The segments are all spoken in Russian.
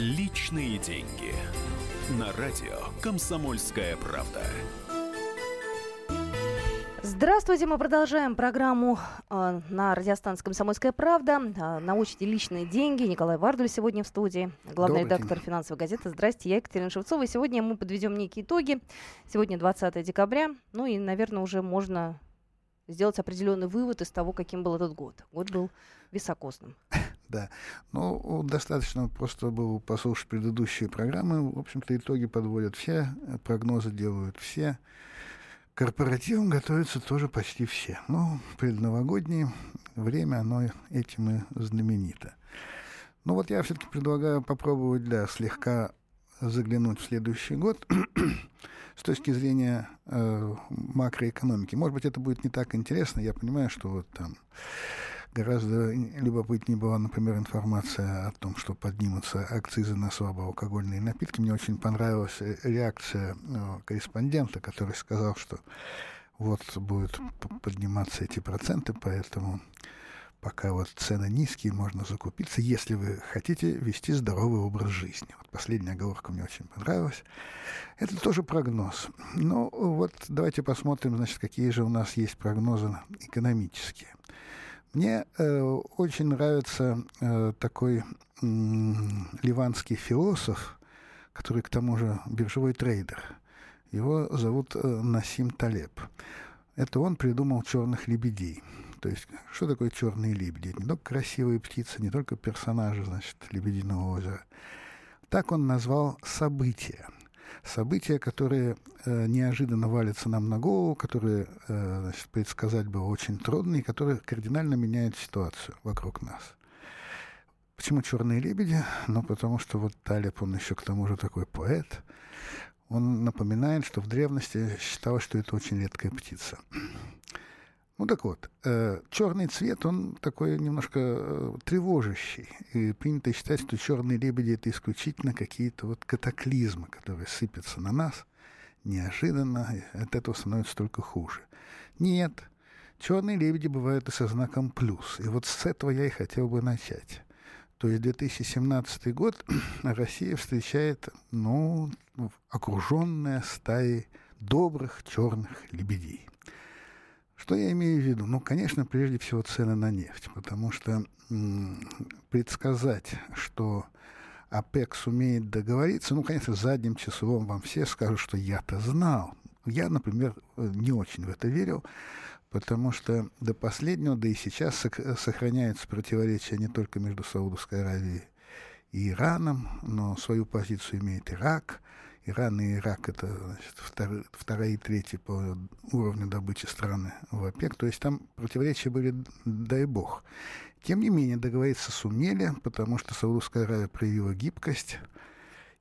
Личные деньги. На радио «Комсомольская правда». Здравствуйте, мы продолжаем программу э, на радиостанции «Комсомольская правда». Э, научите личные деньги. Николай Вардуль сегодня в студии, главный Добрый редактор день. финансовой газеты. Здрасте, я Екатерина Шевцова. И сегодня мы подведем некие итоги. Сегодня 20 декабря. Ну и, наверное, уже можно сделать определенный вывод из того, каким был этот год. Год был високосным. Да. Ну, достаточно просто было послушать предыдущие программы. В общем-то, итоги подводят все, прогнозы делают все. Корпоративом готовятся тоже почти все. Ну, предновогоднее время, оно этим и знаменито. Ну вот я все-таки предлагаю попробовать, да, слегка заглянуть в следующий год с точки зрения э, макроэкономики. Может быть, это будет не так интересно. Я понимаю, что вот там Гораздо любопытнее была, например, информация о том, что поднимутся акцизы на слабоалкогольные напитки. Мне очень понравилась э, реакция э, корреспондента, который сказал, что вот будут подниматься эти проценты, поэтому пока вот цены низкие, можно закупиться, если вы хотите вести здоровый образ жизни. Вот последняя оговорка мне очень понравилась. Это тоже прогноз. Ну вот давайте посмотрим, значит, какие же у нас есть прогнозы экономические. Мне э, очень нравится э, такой э, ливанский философ, который к тому же биржевой трейдер. Его зовут э, Насим Талеб. Это он придумал черных лебедей. То есть, что такое черные лебеди? не только красивые птицы, не только персонажи, значит, Лебединого озера. Так он назвал события – события, которые э, неожиданно валятся нам на голову, которые э, значит, предсказать было очень трудно и которые кардинально меняют ситуацию вокруг нас. Почему черные лебеди? Ну, потому что вот Талиб, он еще к тому же такой поэт. Он напоминает, что в древности считалось, что это очень редкая птица. Ну так вот, э, черный цвет, он такой немножко э, тревожащий. И принято считать, что черные лебеди это исключительно какие-то вот катаклизмы, которые сыпятся на нас неожиданно, и от этого становится только хуже. Нет, черные лебеди бывают и со знаком плюс. И вот с этого я и хотел бы начать. То есть 2017 год Россия встречает, ну, окруженная стаей добрых черных лебедей. Что я имею в виду? Ну, конечно, прежде всего цены на нефть, потому что предсказать, что ОПЕК сумеет договориться, ну, конечно, задним числом вам все скажут, что я-то знал. Я, например, не очень в это верил, потому что до последнего, да и сейчас сохраняются противоречия не только между Саудовской Аравией и Ираном, но свою позицию имеет Ирак – Иран и Ирак это значит, втор, вторая и третья по уровню добычи страны в ОПЕК. То есть там противоречия были, дай бог. Тем не менее, договориться сумели, потому что Саудовская Аравия проявила гибкость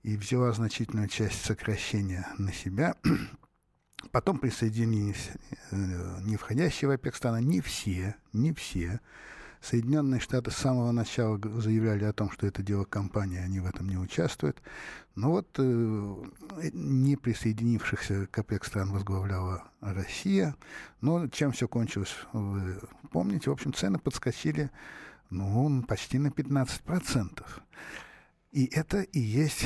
и взяла значительную часть сокращения на себя. Потом присоединились э, не входящие в ОПЕК страны, не все, не все. Соединенные Штаты с самого начала заявляли о том, что это дело компании, они в этом не участвуют. Но вот э, не присоединившихся к ОПЕК стран возглавляла Россия. Но чем все кончилось, вы помните. В общем, цены подскочили ну, почти на 15%. И это и есть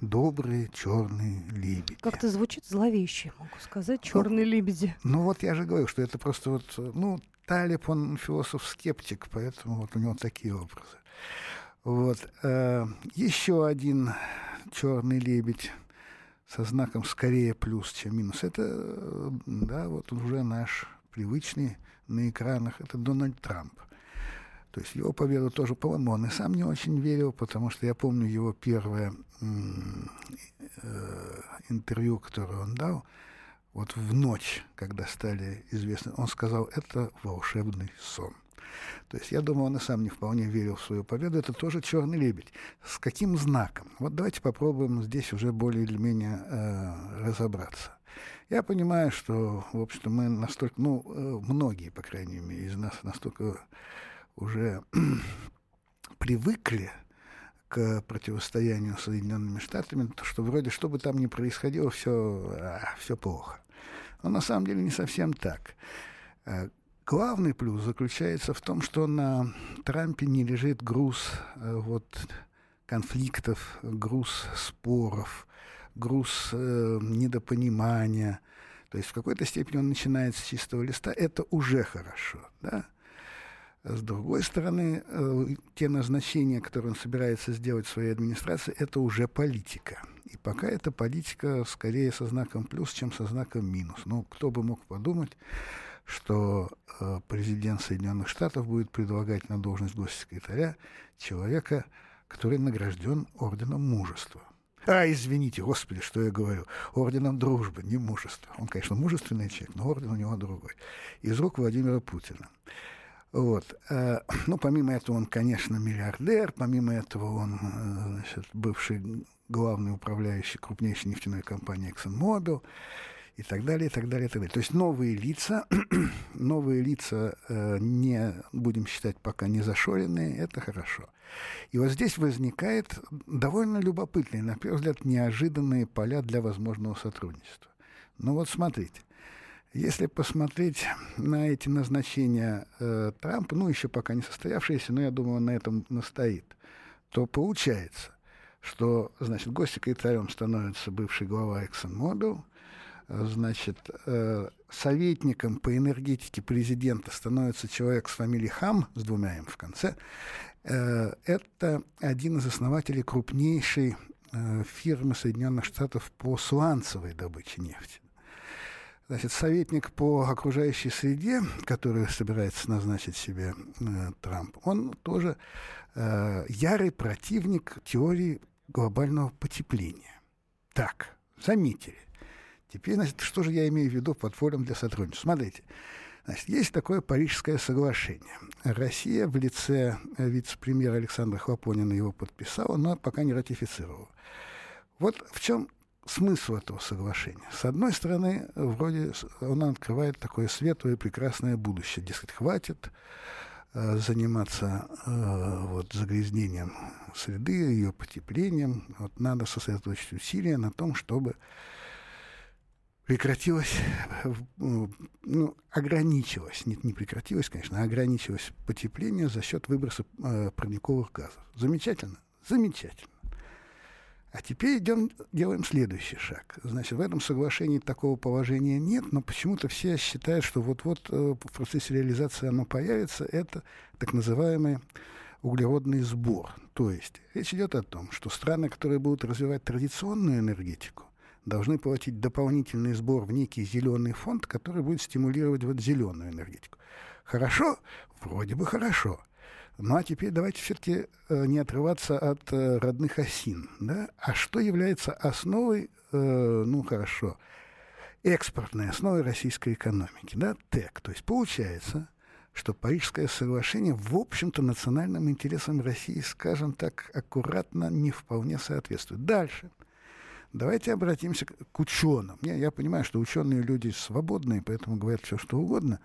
добрые черные лебеди. Как-то звучит зловеще, могу сказать, черные ну, лебеди. Ну вот я же говорю, что это просто вот, ну, Талиб, он философ-скептик, поэтому вот у него такие образы. Вот. Э, еще один черный лебедь со знаком скорее плюс, чем минус. Это, да, вот уже наш привычный на экранах, это Дональд Трамп. То есть его победу тоже, по-моему, он и сам не очень верил, потому что я помню его первое э, интервью, которое он дал, вот в ночь, когда стали известны, он сказал, это волшебный сон. То есть я думаю, он и сам не вполне верил в свою победу. Это тоже черный лебедь. С каким знаком? Вот давайте попробуем здесь уже более или менее э, разобраться. Я понимаю, что, в общем-то, мы настолько, ну, э, многие, по крайней мере, из нас настолько уже привыкли к противостоянию с Соединенными Штатами, что вроде что бы там ни происходило, все, а, все плохо. Но на самом деле не совсем так. Э, главный плюс заключается в том, что на Трампе не лежит груз э, вот конфликтов, груз споров, груз э, недопонимания. То есть в какой-то степени он начинает с чистого листа. Это уже хорошо. Да? С другой стороны, э, те назначения, которые он собирается сделать в своей администрации, это уже политика. И пока это политика скорее со знаком плюс, чем со знаком минус. Ну, кто бы мог подумать, что э, президент Соединенных Штатов будет предлагать на должность госсекретаря человека, который награжден орденом мужества. А, извините, господи, что я говорю. Орденом дружбы, не мужества. Он, конечно, мужественный человек, но орден у него другой. Из рук Владимира Путина. Вот. Э, ну, помимо этого, он, конечно, миллиардер, помимо этого, он э, значит, бывший главный управляющий крупнейшей нефтяной компании ExxonMobil и так далее, и так далее, и так далее. То есть новые лица, новые лица э, не будем считать пока не зашоренные, это хорошо. И вот здесь возникает довольно любопытные, на первый взгляд, неожиданные поля для возможного сотрудничества. Ну вот смотрите, если посмотреть на эти назначения э, Трампа, ну еще пока не состоявшиеся, но я думаю, он на этом настоит, то получается, что, значит, госсекретарем становится бывший глава ExxonMobil, значит, э, советником по энергетике президента становится человек с фамилией Хам, с двумя «м» в конце. Э, это один из основателей крупнейшей э, фирмы Соединенных Штатов по сланцевой добыче нефти. Значит, советник по окружающей среде, который собирается назначить себе э, Трамп, он тоже э, ярый противник теории глобального потепления. Так, заметили. Теперь, значит, что же я имею в виду под форум для сотрудничества? Смотрите, значит, есть такое Парижское соглашение. Россия в лице вице-премьера Александра Хлопонина его подписала, но пока не ратифицировала. Вот в чем смысл этого соглашения. С одной стороны, вроде он открывает такое светлое прекрасное будущее. Дескать, хватит э, заниматься э, вот, загрязнением среды, ее потеплением. Вот, надо сосредоточить усилия на том, чтобы прекратилось, ну, ограничилось, нет, не прекратилось, конечно, а ограничилось потепление за счет выброса э, парниковых газов. Замечательно? Замечательно. А теперь идем, делаем следующий шаг. Значит, в этом соглашении такого положения нет, но почему-то все считают, что вот-вот э, в процессе реализации оно появится. Это так называемый углеродный сбор. То есть речь идет о том, что страны, которые будут развивать традиционную энергетику, должны платить дополнительный сбор в некий зеленый фонд, который будет стимулировать вот зеленую энергетику. Хорошо? Вроде бы хорошо. Ну а теперь давайте все-таки э, не отрываться от э, родных осин. Да? А что является основой, э, ну хорошо, экспортной основой российской экономики? Да? ТЭК. То есть получается, что Парижское соглашение, в общем-то, национальным интересам России, скажем так, аккуратно не вполне соответствует. Дальше. Давайте обратимся к ученым. Я, я понимаю, что ученые люди свободные, поэтому говорят все, что угодно.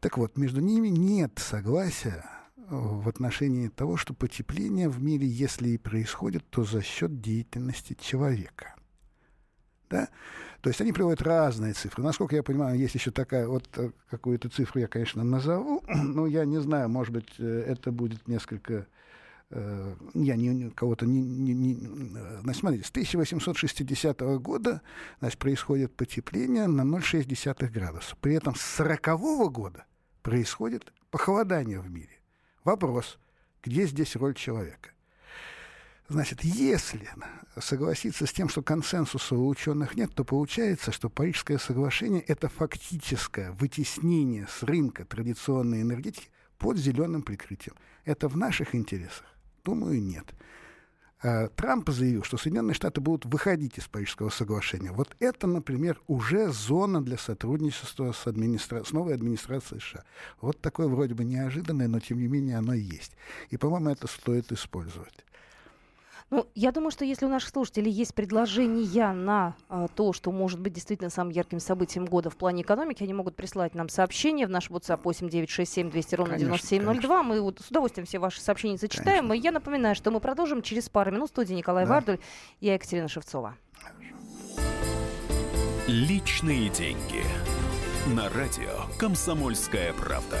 Так вот, между ними нет согласия в отношении того, что потепление в мире, если и происходит, то за счет деятельности человека. Да? То есть они приводят разные цифры. Насколько я понимаю, есть еще такая, вот э, какую-то цифру я, конечно, назову, но я не знаю, может быть, э, это будет несколько... Э, я не, кого-то не, не, не... Значит, смотрите, с 1860 года значит, происходит потепление на 0,6 градуса. При этом с 40 года происходит похолодание в мире. Вопрос, где здесь роль человека? Значит, если согласиться с тем, что консенсуса у ученых нет, то получается, что Парижское соглашение – это фактическое вытеснение с рынка традиционной энергетики под зеленым прикрытием. Это в наших интересах? Думаю, нет. Э, Трамп заявил, что Соединенные Штаты будут выходить из Парижского соглашения. Вот это, например, уже зона для сотрудничества с, администра... с новой администрацией США. Вот такое вроде бы неожиданное, но тем не менее оно есть. И, по-моему, это стоит использовать. Ну, я думаю, что если у наших слушателей есть предложения на а, то, что может быть действительно самым ярким событием года в плане экономики, они могут прислать нам сообщение в наш WhatsApp 8967 200 ровно 9702. Мы вот с удовольствием все ваши сообщения зачитаем. Конечно. И я напоминаю, что мы продолжим через пару минут. В студии Николай да. Вардуль и Екатерина Шевцова. Личные деньги. На радио «Комсомольская правда».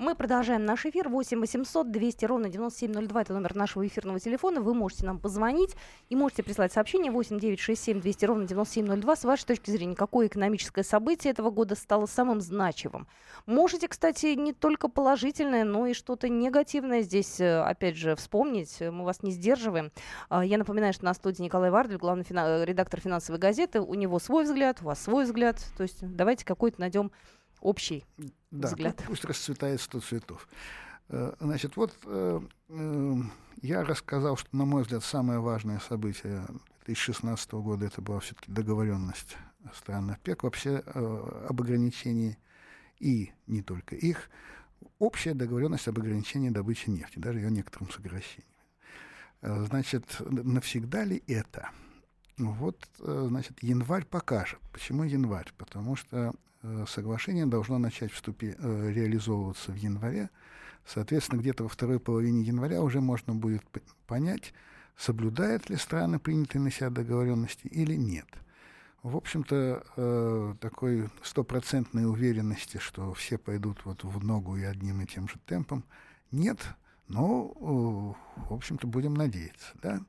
Мы продолжаем наш эфир. 8 800 200 ровно 9702. Это номер нашего эфирного телефона. Вы можете нам позвонить и можете прислать сообщение 8 967 200 ровно 9702. С вашей точки зрения, какое экономическое событие этого года стало самым значимым? Можете, кстати, не только положительное, но и что-то негативное здесь, э, опять же, вспомнить. Мы вас не сдерживаем. А, я напоминаю, что на студии Николай Вардель, главный фина- редактор финансовой газеты. У него свой взгляд, у вас свой взгляд. То есть давайте какой-то найдем общий да, взгляд. Пусть расцветает сто цветов. Э, значит, вот э, э, я рассказал, что, на мой взгляд, самое важное событие 2016 года это была все-таки договоренность стран ОПЕК вообще об ограничении и не только их, общая договоренность об ограничении добычи нефти, даже ее некоторым сокращением. Значит, навсегда ли это? Вот, значит, январь покажет. Почему январь? Потому что соглашение должно начать вступи, э, реализовываться в январе. Соответственно, где-то во второй половине января уже можно будет понять, соблюдают ли страны принятые на себя договоренности или нет. В общем-то, э, такой стопроцентной уверенности, что все пойдут вот в ногу и одним и тем же темпом, нет. Но, в общем-то, будем надеяться. Да?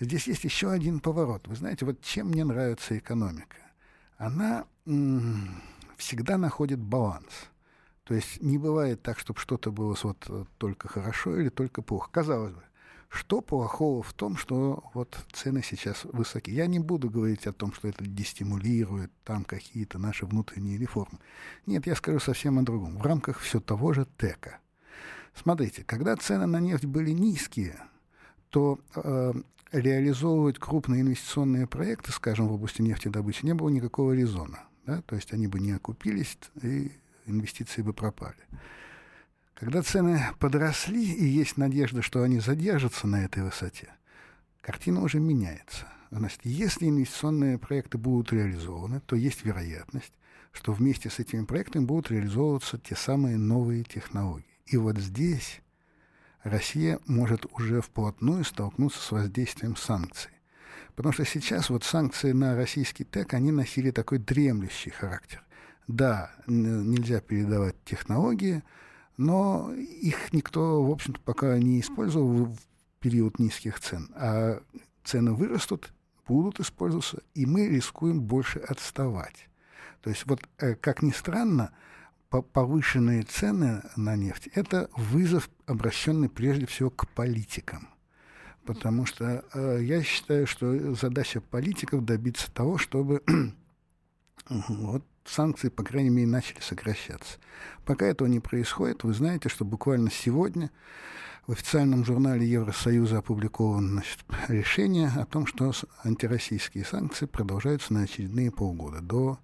Здесь есть еще один поворот. Вы знаете, вот чем мне нравится экономика? Она всегда находит баланс. То есть не бывает так, чтобы что-то было вот э, только хорошо или только плохо. Казалось бы, что плохого в том, что вот цены сейчас высоки? Я не буду говорить о том, что это дестимулирует там какие-то наши внутренние реформы. Нет, я скажу совсем о другом. В рамках все того же ТЭКа. Смотрите, когда цены на нефть были низкие, то э, реализовывать крупные инвестиционные проекты, скажем, в области нефтедобычи, не было никакого резона. Да? То есть они бы не окупились, и инвестиции бы пропали. Когда цены подросли, и есть надежда, что они задержатся на этой высоте, картина уже меняется. Значит, если инвестиционные проекты будут реализованы, то есть вероятность, что вместе с этими проектами будут реализовываться те самые новые технологии. И вот здесь Россия может уже вплотную столкнуться с воздействием санкций. Потому что сейчас вот санкции на российский ТЭК, они носили такой дремлющий характер. Да, нельзя передавать технологии, но их никто, в общем-то, пока не использовал в период низких цен. А цены вырастут, будут использоваться, и мы рискуем больше отставать. То есть вот, э, как ни странно, повышенные цены на нефть – это вызов, обращенный прежде всего к политикам – потому что э, я считаю, что задача политиков добиться того, чтобы вот санкции, по крайней мере, начали сокращаться. Пока этого не происходит, вы знаете, что буквально сегодня в официальном журнале Евросоюза опубликовано значит, решение о том, что антироссийские санкции продолжаются на очередные полгода, до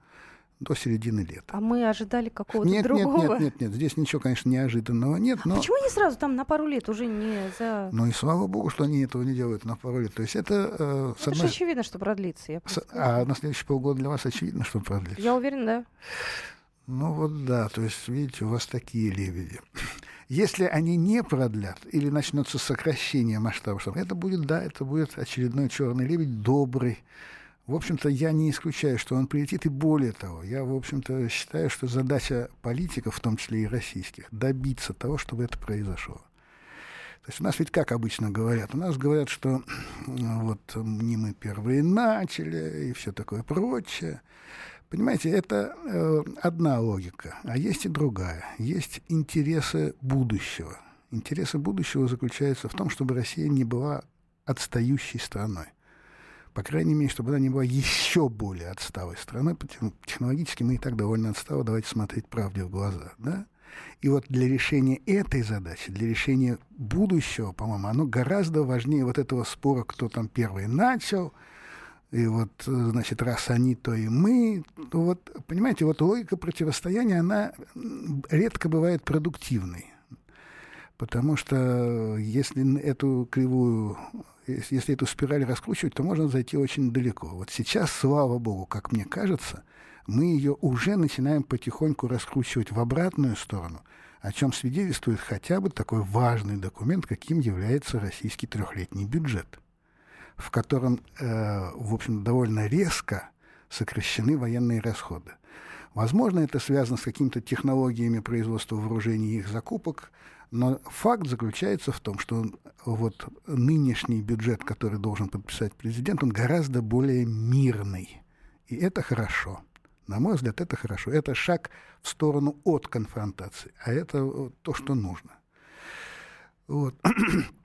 до середины лета. А мы ожидали какого-то нет, другого? Нет, нет, нет, нет, здесь ничего, конечно, неожиданного нет. Но... А почему не сразу там на пару лет уже не за... Ну и слава богу, что они этого не делают на пару лет. То есть это... Э, это одной... же очевидно, что продлится. Я с... А на следующие полгода для вас очевидно, что продлится? Я уверен, да. Ну вот да, то есть, видите, у вас такие лебеди. Если они не продлят или начнется сокращение масштабов, это будет, да, это будет очередной черный лебедь, добрый, в общем-то, я не исключаю, что он прилетит, и более того, я, в общем-то, считаю, что задача политиков, в том числе и российских, добиться того, чтобы это произошло. То есть у нас ведь как обычно говорят? У нас говорят, что вот не мы первые начали и все такое прочее. Понимаете, это э, одна логика, а есть и другая. Есть интересы будущего. Интересы будущего заключаются в том, чтобы Россия не была отстающей страной по крайней мере, чтобы она не была еще более отсталой страной. Технологически мы и так довольно отсталы, давайте смотреть правде в глаза. Да? И вот для решения этой задачи, для решения будущего, по-моему, оно гораздо важнее вот этого спора, кто там первый начал, И вот, значит, раз они, то и мы. Вот, понимаете, вот логика противостояния, она редко бывает продуктивной. Потому что если эту кривую, если эту спираль раскручивать, то можно зайти очень далеко. Вот сейчас, слава богу, как мне кажется, мы ее уже начинаем потихоньку раскручивать в обратную сторону, о чем свидетельствует хотя бы такой важный документ, каким является российский трехлетний бюджет, в котором, э, в общем, довольно резко сокращены военные расходы. Возможно, это связано с какими-то технологиями производства вооружений и их закупок, но факт заключается в том, что вот нынешний бюджет, который должен подписать президент, он гораздо более мирный. И это хорошо. На мой взгляд, это хорошо. Это шаг в сторону от конфронтации, а это то, что нужно. Вот.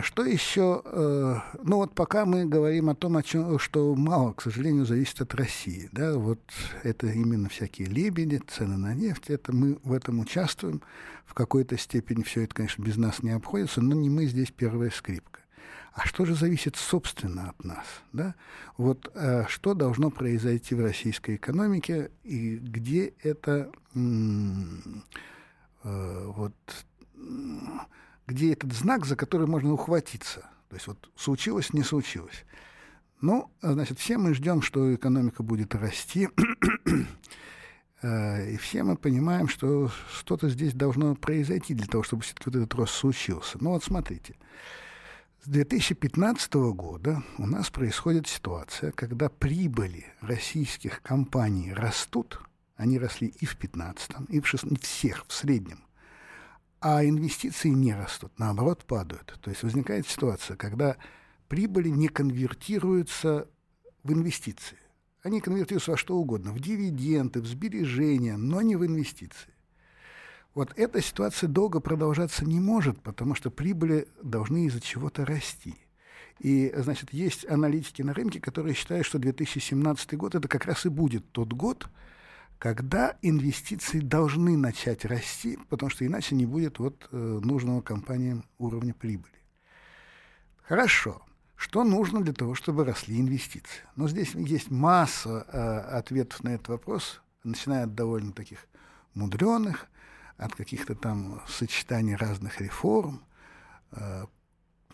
Что еще? Э, ну вот пока мы говорим о том, о чем, что мало, к сожалению, зависит от России. Да? Вот это именно всякие лебеди, цены на нефть. Это мы в этом участвуем. В какой-то степени все это, конечно, без нас не обходится, но не мы здесь первая скрипка. А что же зависит, собственно, от нас? Да? Вот э, что должно произойти в российской экономике и где это э, вот где этот знак, за который можно ухватиться. То есть вот случилось, не случилось. Ну, значит, все мы ждем, что экономика будет расти, э, и все мы понимаем, что что-то здесь должно произойти для того, чтобы все-таки вот этот рост случился. Ну вот смотрите, с 2015 года у нас происходит ситуация, когда прибыли российских компаний растут, они росли и в 2015, и в 2016, всех в среднем – а инвестиции не растут, наоборот, падают. То есть возникает ситуация, когда прибыли не конвертируются в инвестиции. Они конвертируются во что угодно, в дивиденды, в сбережения, но не в инвестиции. Вот эта ситуация долго продолжаться не может, потому что прибыли должны из-за чего-то расти. И, значит, есть аналитики на рынке, которые считают, что 2017 год это как раз и будет тот год, когда инвестиции должны начать расти, потому что иначе не будет вот, э, нужного компаниям уровня прибыли. Хорошо. Что нужно для того, чтобы росли инвестиции? Но здесь есть масса э, ответов на этот вопрос, начиная от довольно таких мудреных, от каких-то там сочетаний разных реформ, э,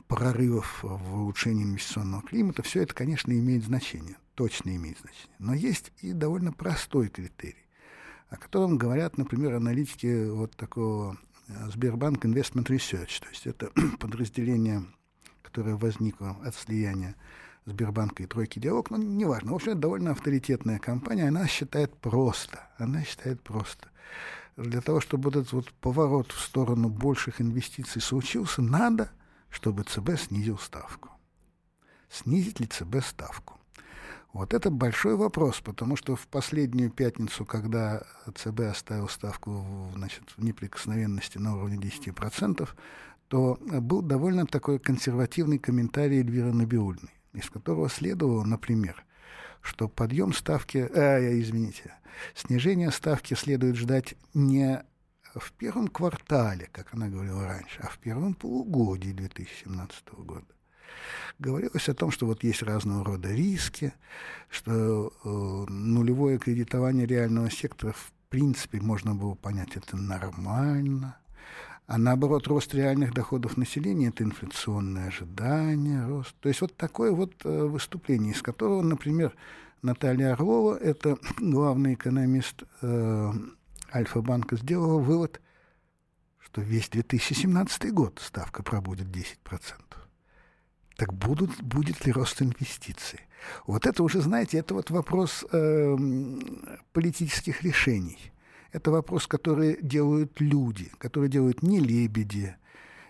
прорывов в улучшении инвестиционного климата. Все это, конечно, имеет значение точно имеет значение. Но есть и довольно простой критерий, о котором говорят, например, аналитики вот такого э, Сбербанк Investment Research, то есть это подразделение, которое возникло от слияния Сбербанка и Тройки Диалог, но неважно. В общем, это довольно авторитетная компания, она считает просто, она считает просто. Для того, чтобы этот вот поворот в сторону больших инвестиций случился, надо, чтобы ЦБ снизил ставку. Снизить ли ЦБ ставку? Вот это большой вопрос, потому что в последнюю пятницу, когда ЦБ оставил ставку значит, в неприкосновенности на уровне 10%, то был довольно такой консервативный комментарий Эльвиры Набиульной, из которого следовало, например, что подъем ставки, э, извините, снижение ставки следует ждать не в первом квартале, как она говорила раньше, а в первом полугодии 2017 года говорилось о том, что вот есть разного рода риски, что э, нулевое кредитование реального сектора в принципе можно было понять это нормально, а наоборот рост реальных доходов населения это инфляционное ожидание, рост. То есть вот такое вот э, выступление, из которого, например, Наталья Орлова, это главный экономист э, Альфа-банка, сделала вывод, что весь 2017 год ставка пробудет 10% так будут, будет ли рост инвестиций? Вот это уже, знаете, это вот вопрос э, политических решений. Это вопрос, который делают люди, которые делают не лебеди,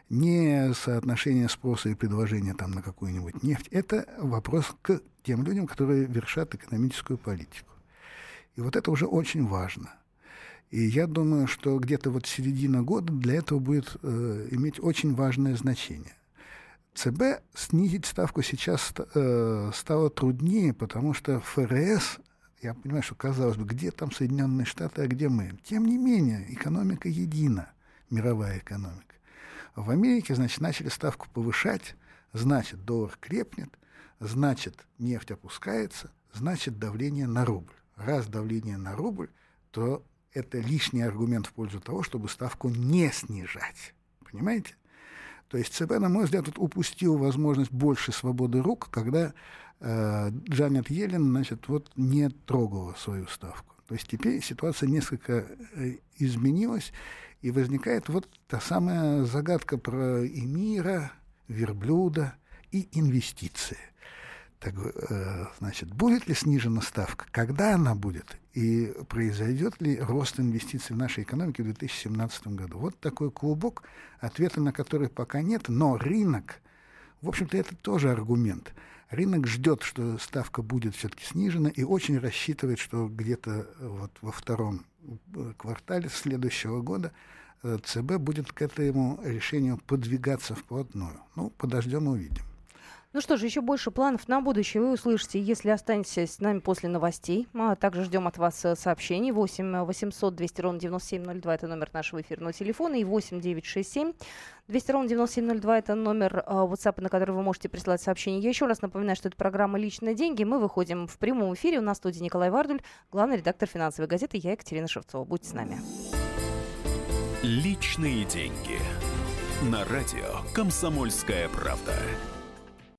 не соотношение спроса и предложения там, на какую-нибудь нефть. Это вопрос к тем людям, которые вершат экономическую политику. И вот это уже очень важно. И я думаю, что где-то вот середина года для этого будет э, иметь очень важное значение. ЦБ снизить ставку сейчас э, стало труднее, потому что ФРС, я понимаю, что казалось бы, где там Соединенные Штаты, а где мы? Тем не менее, экономика едина, мировая экономика. В Америке, значит, начали ставку повышать, значит, доллар крепнет, значит нефть опускается, значит давление на рубль. Раз давление на рубль, то это лишний аргумент в пользу того, чтобы ставку не снижать. Понимаете? То есть ЦБ, на мой взгляд, упустил возможность больше свободы рук, когда э, Джанет Йеллен, значит, вот не трогала свою ставку. То есть теперь ситуация несколько э, изменилась, и возникает вот та самая загадка про эмира, верблюда и инвестиции. Так, э, значит, будет ли снижена ставка, когда она будет, и произойдет ли рост инвестиций в нашей экономике в 2017 году. Вот такой клубок, ответа на который пока нет, но рынок, в общем-то, это тоже аргумент. Рынок ждет, что ставка будет все-таки снижена, и очень рассчитывает, что где-то вот во втором э, квартале следующего года э, ЦБ будет к этому решению подвигаться вплотную. Ну, подождем и увидим. Ну что же, еще больше планов на будущее вы услышите, если останетесь с нами после новостей. Мы также ждем от вас э, сообщений. 8 800 200 ровно 9702 – это номер нашего эфирного телефона. И 8 967 200 ровно 9702 – это номер э, WhatsApp, на который вы можете присылать сообщения. Я еще раз напоминаю, что это программа «Личные деньги». Мы выходим в прямом эфире. У нас в студии Николай Вардуль, главный редактор финансовой газеты. Я Екатерина Шевцова. Будьте с нами. «Личные деньги». На радио «Комсомольская правда».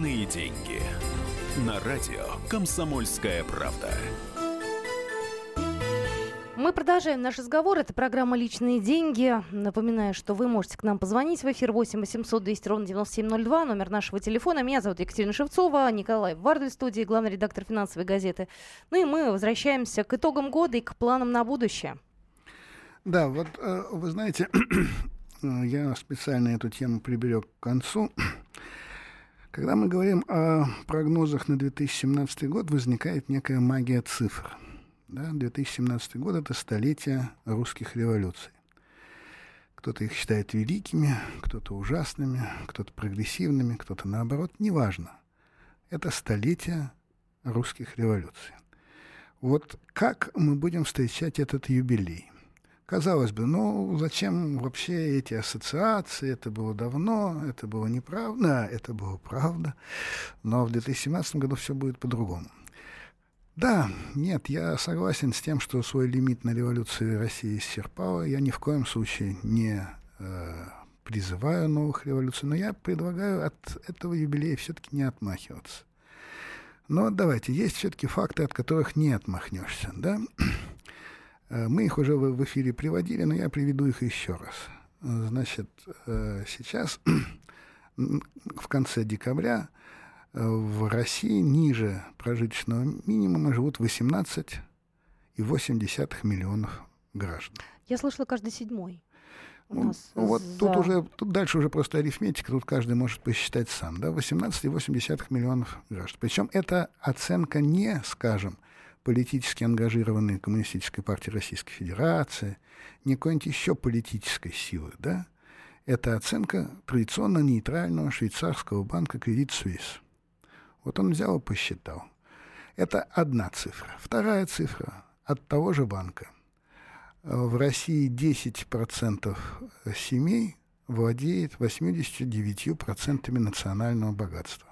Личные деньги. На радио «Комсомольская правда». Мы продолжаем наш разговор. Это программа «Личные деньги». Напоминаю, что вы можете к нам позвонить в эфир 8 800 200 ровно 9702, номер нашего телефона. Меня зовут Екатерина Шевцова, Николай Вардель в студии, главный редактор финансовой газеты. Ну и мы возвращаемся к итогам года и к планам на будущее. Да, вот э, вы знаете, я специально эту тему приберег к концу. Когда мы говорим о прогнозах на 2017 год, возникает некая магия цифр. Да? 2017 год — это столетие русских революций. Кто-то их считает великими, кто-то ужасными, кто-то прогрессивными, кто-то наоборот, неважно. Это столетие русских революций. Вот как мы будем встречать этот юбилей? Казалось бы, ну зачем вообще эти ассоциации? Это было давно, это было неправда, да, это было правда. Но в 2017 году все будет по-другому. Да, нет, я согласен с тем, что свой лимит на революции России исчерпала. Я ни в коем случае не э, призываю новых революций, но я предлагаю от этого юбилея все-таки не отмахиваться. Но давайте, есть все-таки факты, от которых не отмахнешься, да? Э, мы их уже в эфире приводили, но я приведу их еще раз. Значит, э, сейчас, в конце декабря, э, в России ниже прожиточного минимума живут 18,8 миллионов граждан. Я слышала, каждый седьмой. Ну, вот за... тут уже, тут дальше уже просто арифметика, тут каждый может посчитать сам, да, 18,8 миллионов граждан. Причем это оценка не, скажем, политически ангажированные Коммунистической партии Российской Федерации, не какой-нибудь еще политической силы, да, это оценка традиционно нейтрального швейцарского банка Credit Suisse. Вот он взял и посчитал. Это одна цифра. Вторая цифра от того же банка. В России 10% семей владеет 89% национального богатства.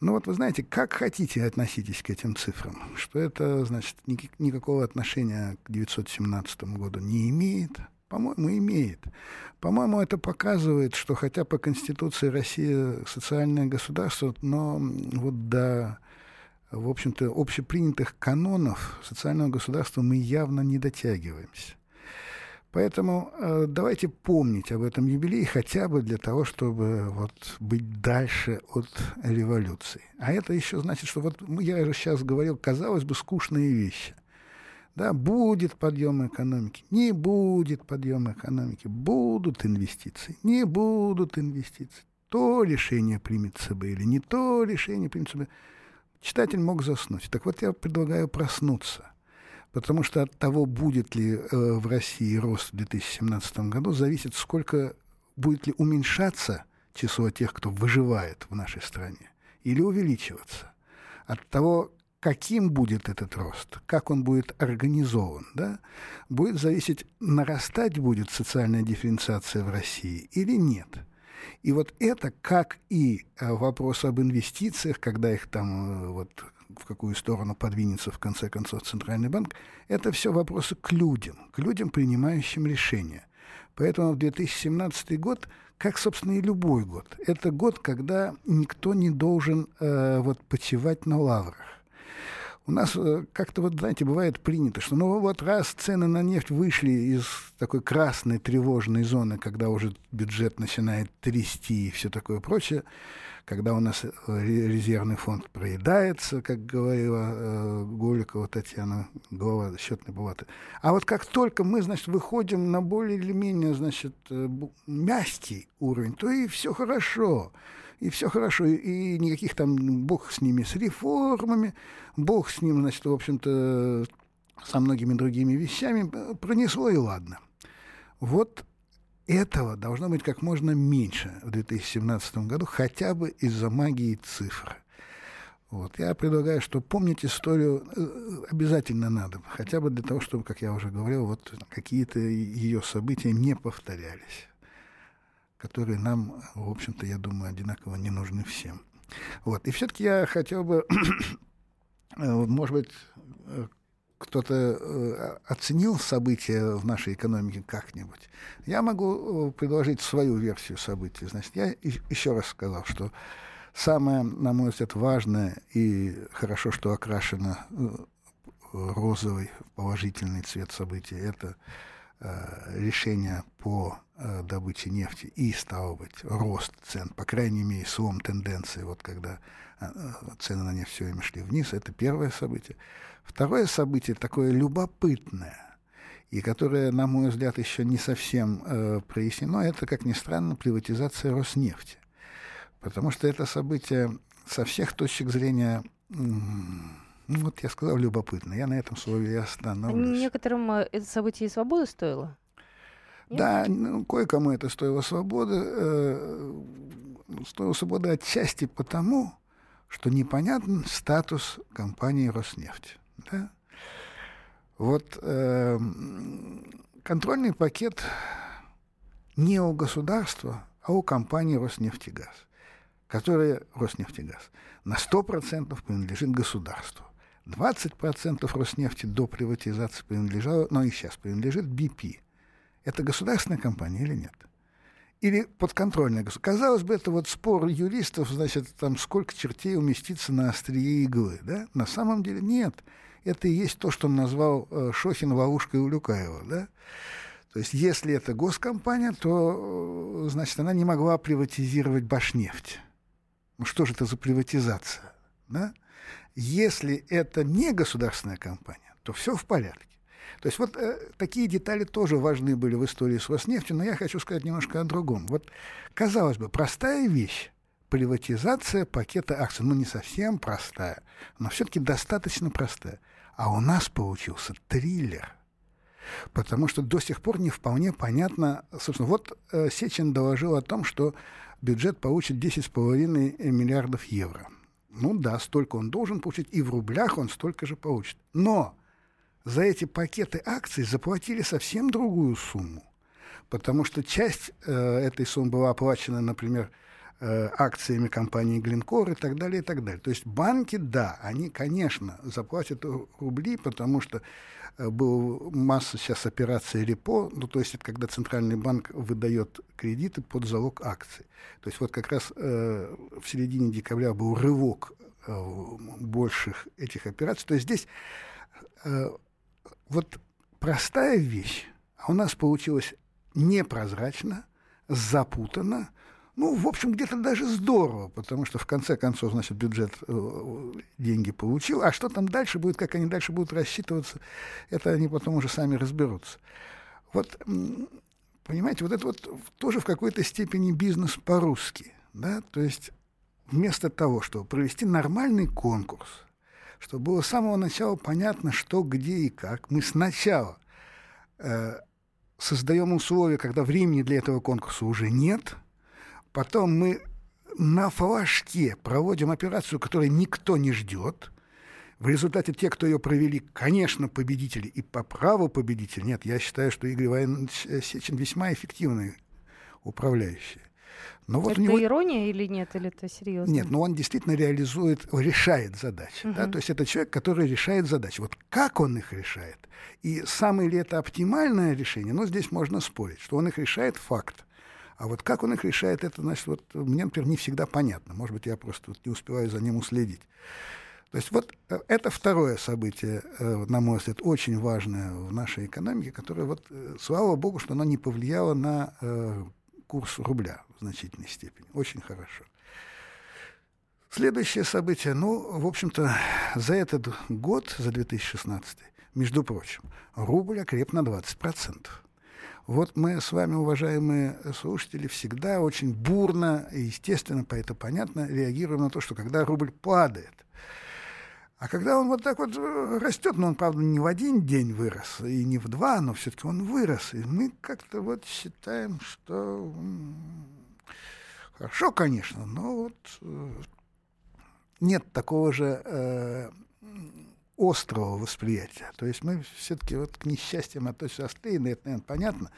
Ну вот вы знаете, как хотите относитесь к этим цифрам, что это, значит, ни, никакого отношения к 917 году не имеет, по-моему, имеет. По-моему, это показывает, что хотя по Конституции Россия социальное государство, но вот до, в общем-то, общепринятых канонов социального государства мы явно не дотягиваемся. Поэтому э, давайте помнить об этом юбилее хотя бы для того, чтобы вот, быть дальше от революции. А это еще значит, что вот я же сейчас говорил, казалось бы, скучные вещи. Да, будет подъем экономики, не будет подъема экономики, будут инвестиции, не будут инвестиции. то решение примет ЦБ или не то решение примет ЦБ, читатель мог заснуть. Так вот я предлагаю проснуться. Потому что от того, будет ли э, в России рост в 2017 году, зависит, сколько будет ли уменьшаться число тех, кто выживает в нашей стране, или увеличиваться. От того, каким будет этот рост, как он будет организован, да, будет зависеть, нарастать будет социальная дифференциация в России или нет. И вот это, как и э, вопрос об инвестициях, когда их там э, вот в какую сторону подвинется в конце концов Центральный банк, это все вопросы к людям, к людям, принимающим решения. Поэтому в 2017 год, как, собственно, и любой год, это год, когда никто не должен э, вот почивать на лаврах. У нас э, как-то вот, знаете, бывает принято, что ну вот раз цены на нефть вышли из такой красной тревожной зоны, когда уже бюджет начинает трясти и все такое прочее, когда у нас э, резервный фонд проедается, как говорила э, Голикова Татьяна, глава счетной палаты. А вот как только мы, значит, выходим на более или менее, значит, э, мягкий уровень, то и все хорошо и все хорошо, и никаких там, бог с ними, с реформами, бог с ним, значит, в общем-то, со многими другими вещами, пронесло и ладно. Вот этого должно быть как можно меньше в 2017 году, хотя бы из-за магии цифр. Вот. Я предлагаю, что помнить историю э, обязательно надо, хотя бы для того, чтобы, как я уже говорил, вот какие-то ее события не повторялись которые нам, в общем-то, я думаю, одинаково не нужны всем. Вот. И все-таки я хотел бы, э, может быть, э, кто-то э, оценил события в нашей экономике как-нибудь. Я могу предложить свою версию событий. Значит, я еще раз сказал, что самое, на мой взгляд, важное и хорошо, что окрашено розовый положительный цвет событий, это решения по э, добыче нефти и, стало быть, рост цен, по крайней мере, слом тенденции, вот когда э, цены на нефть все время шли вниз, это первое событие. Второе событие такое любопытное, и которое, на мой взгляд, еще не совсем э, прояснено, это, как ни странно, приватизация Роснефти. Потому что это событие со всех точек зрения ну, вот я сказал любопытно. Я на этом слове и остановлюсь. Некоторым э, это событие и свободы стоило? Да, ну, кое-кому это стоило свободы. Э, стоило свободы отчасти потому, что непонятен статус компании «Роснефть». Да? Вот э, контрольный пакет не у государства, а у компании «Роснефтегаз», которая «Роснефтегаз» на 100% принадлежит государству. 20% Роснефти до приватизации принадлежало, но и сейчас принадлежит BP. Это государственная компания или нет? Или подконтрольная государство? Казалось бы, это вот спор юристов, значит, там сколько чертей уместится на острие иглы, да? На самом деле нет. Это и есть то, что он назвал э, Шохин ловушкой Улюкаева, да? То есть, если это госкомпания, то, э, значит, она не могла приватизировать Башнефть. Ну что же это за приватизация, да? Если это не государственная компания, то все в порядке. То есть вот э, такие детали тоже важны были в истории с Роснефтью, но я хочу сказать немножко о другом. Вот, казалось бы, простая вещь, приватизация пакета акций, ну не совсем простая, но все-таки достаточно простая. А у нас получился триллер. Потому что до сих пор не вполне понятно, собственно, вот э, Сечин доложил о том, что бюджет получит 10,5 миллиардов евро. Ну да, столько он должен получить, и в рублях он столько же получит. Но за эти пакеты акций заплатили совсем другую сумму, потому что часть э, этой суммы была оплачена, например, э, акциями компании Гленкор и так далее, и так далее. То есть банки, да, они, конечно, заплатят рубли, потому что э, была масса сейчас операций репо, ну, то есть когда Центральный банк выдает кредиты под залог акций. То есть вот как раз э, в середине декабря был рывок э, больших этих операций. То есть здесь э, вот простая вещь, а у нас получилось непрозрачно, запутанно, ну, в общем, где-то даже здорово, потому что в конце концов, значит, бюджет э, деньги получил, а что там дальше будет, как они дальше будут рассчитываться, это они потом уже сами разберутся. Вот, понимаете, вот это вот тоже в какой-то степени бизнес по-русски, Да? То есть вместо того, чтобы провести нормальный конкурс, чтобы было с самого начала понятно, что, где и как, мы сначала э, создаем условия, когда времени для этого конкурса уже нет, потом мы на флажке проводим операцию, которую никто не ждет. В результате те, кто ее провели, конечно, победители и по праву победители. Нет, я считаю, что Игорь Иванович Сечин весьма эффективный управляющий. Но вот это него... ирония или нет, или это серьезно? Нет, но он действительно реализует, решает задачи. Угу. Да? То есть это человек, который решает задачи. Вот как он их решает? И самое ли это оптимальное решение? Ну, здесь можно спорить, что он их решает факт. А вот как он их решает, это, значит, вот мне, например, не всегда понятно. Может быть, я просто вот не успеваю за ним уследить. То есть вот э, это второе событие, э, на мой взгляд, очень важное в нашей экономике, которое, вот, э, слава богу, что оно не повлияло на курс рубля в значительной степени. Очень хорошо. Следующее событие, ну, в общем-то, за этот год, за 2016, между прочим, рубль окреп на 20%. Вот мы с вами, уважаемые слушатели, всегда очень бурно и, естественно, по это понятно, реагируем на то, что когда рубль падает, а когда он вот так вот э, растет, ну он, правда, не в один день вырос, и не в два, но все-таки он вырос. И мы как-то вот считаем, что хорошо, конечно, но вот э, нет такого же э, острого восприятия. То есть мы все-таки вот к несчастьям относимся острее, это, наверное, понятно.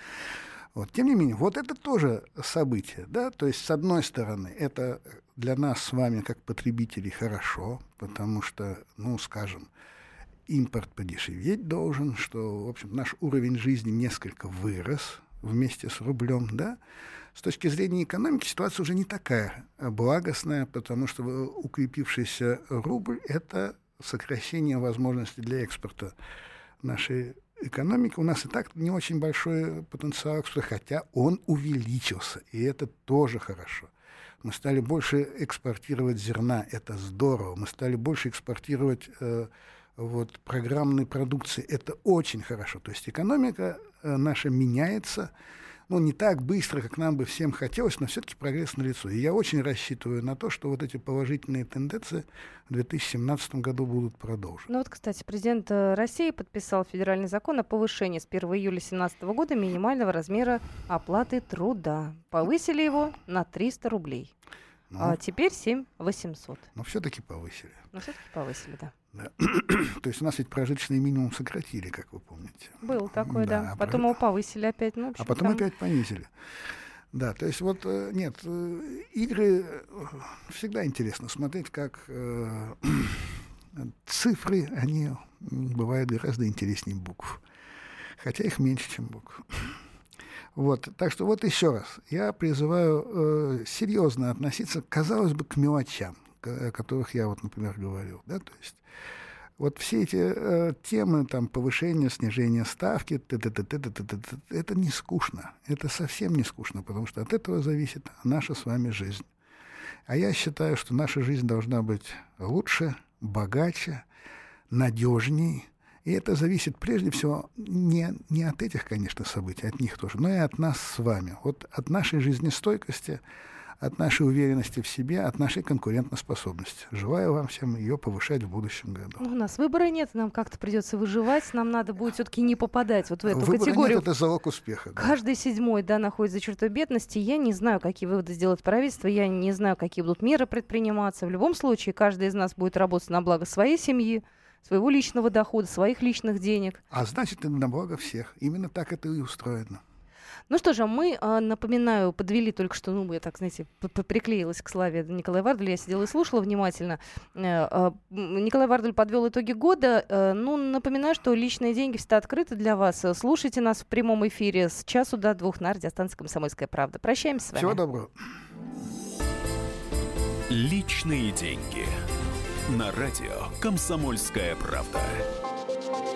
Вот. Тем не менее, вот это тоже событие. Да? То есть, с одной стороны, это для нас с вами, как потребителей, хорошо, потому что, ну, скажем, импорт подешеветь должен, что, в общем, наш уровень жизни несколько вырос вместе с рублем, да, с точки зрения экономики ситуация уже не такая благостная, потому что укрепившийся рубль — это сокращение возможностей для экспорта нашей экономики. У нас и так не очень большой потенциал экспорта, хотя он увеличился, и это тоже хорошо. Мы стали больше экспортировать зерна, это здорово. Мы стали больше экспортировать э, вот, программной продукции, это очень хорошо. То есть экономика э, наша меняется, ну, не так быстро, как нам бы всем хотелось, но все-таки прогресс налицо. И я очень рассчитываю на то, что вот эти положительные тенденции в 2017 году будут продолжены. Ну вот, кстати, президент э, России подписал федеральный закон о повышении с 1 июля 2017 года минимального размера оплаты труда. Повысили его на 300 рублей. Ну, а теперь 7 800. Но все-таки повысили. Но все-таки повысили, да. Да. То есть у нас ведь прожиточный минимум сократили, как вы помните. Был такой, да. да. Потом его повысили опять. Ну, а потом там... опять понизили. Да, то есть вот э, нет, э, игры э, всегда интересно смотреть, как э, цифры, они бывают гораздо интереснее букв. Хотя их меньше, чем букв. Вот, так что вот еще раз, я призываю э, серьезно относиться, казалось бы, к мелочам, о которых я вот, например, говорил, да, то есть вот все эти э, темы, там, повышение, снижение ставки, т -т -т -т -т -т -т -т, это не скучно, это совсем не скучно, потому что от этого зависит наша с вами жизнь. А я считаю, что наша жизнь должна быть лучше, богаче, надежней, и это зависит прежде всего не, не от этих, конечно, событий, от них тоже, но и от нас с вами. Вот от нашей жизнестойкости, от нашей уверенности в себе, от нашей конкурентоспособности. Желаю вам всем ее повышать в будущем году. Ну, у нас выбора нет, нам как-то придется выживать, нам надо будет все-таки не попадать вот в эту Выбора категорию. Нет, это залог успеха. Да. Каждый седьмой, да, находится за чертой бедности. Я не знаю, какие выводы сделает правительство, я не знаю, какие будут меры предприниматься. В любом случае, каждый из нас будет работать на благо своей семьи, своего личного дохода, своих личных денег. А значит, это на благо всех. Именно так это и устроено. Ну что же, мы, а, напоминаю, подвели только что, ну, я так, знаете, приклеилась к славе Николая Варделя, я сидела и слушала внимательно. Э, а, Николай Вардель подвел итоги года. Э, ну, напоминаю, что личные деньги всегда открыты для вас. Слушайте нас в прямом эфире с часу до двух на радиостанции «Комсомольская правда». Прощаемся с вами. Всего доброго. Личные деньги на радио «Комсомольская правда».